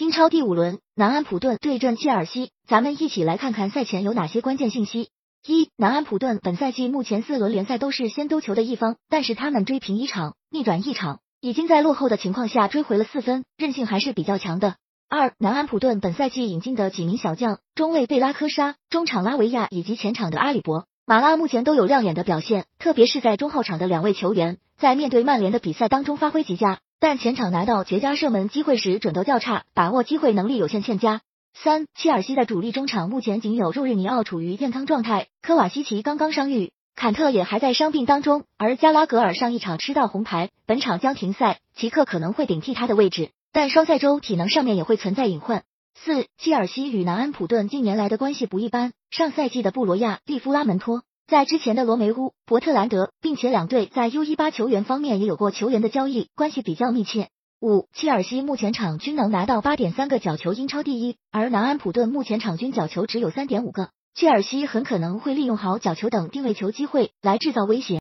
英超第五轮，南安普顿对阵切尔西，咱们一起来看看赛前有哪些关键信息。一、南安普顿本赛季目前四轮联赛都是先丢球的一方，但是他们追平一场，逆转一场，已经在落后的情况下追回了四分，韧性还是比较强的。二、南安普顿本赛季引进的几名小将，中卫贝拉科沙、中场拉维亚以及前场的阿里博、马拉目前都有亮眼的表现，特别是在中后场的两位球员，在面对曼联的比赛当中发挥极佳。但前场拿到绝佳射门机会时准度较差，把握机会能力有限欠佳。三，切尔西的主力中场目前仅有若日尼奥处于健康状态，科瓦西奇刚刚伤愈，坎特也还在伤病当中，而加拉格尔上一场吃到红牌，本场将停赛，齐克可能会顶替他的位置，但双赛周体能上面也会存在隐患。四，切尔西与南安普顿近年来的关系不一般，上赛季的布罗亚、利夫拉门托。在之前的罗梅乌、伯特兰德，并且两队在 U 一八球员方面也有过球员的交易，关系比较密切。五，切尔西目前场均能拿到八点三个角球，英超第一，而南安普顿目前场均角球只有三点五个，切尔西很可能会利用好角球等定位球机会来制造威胁。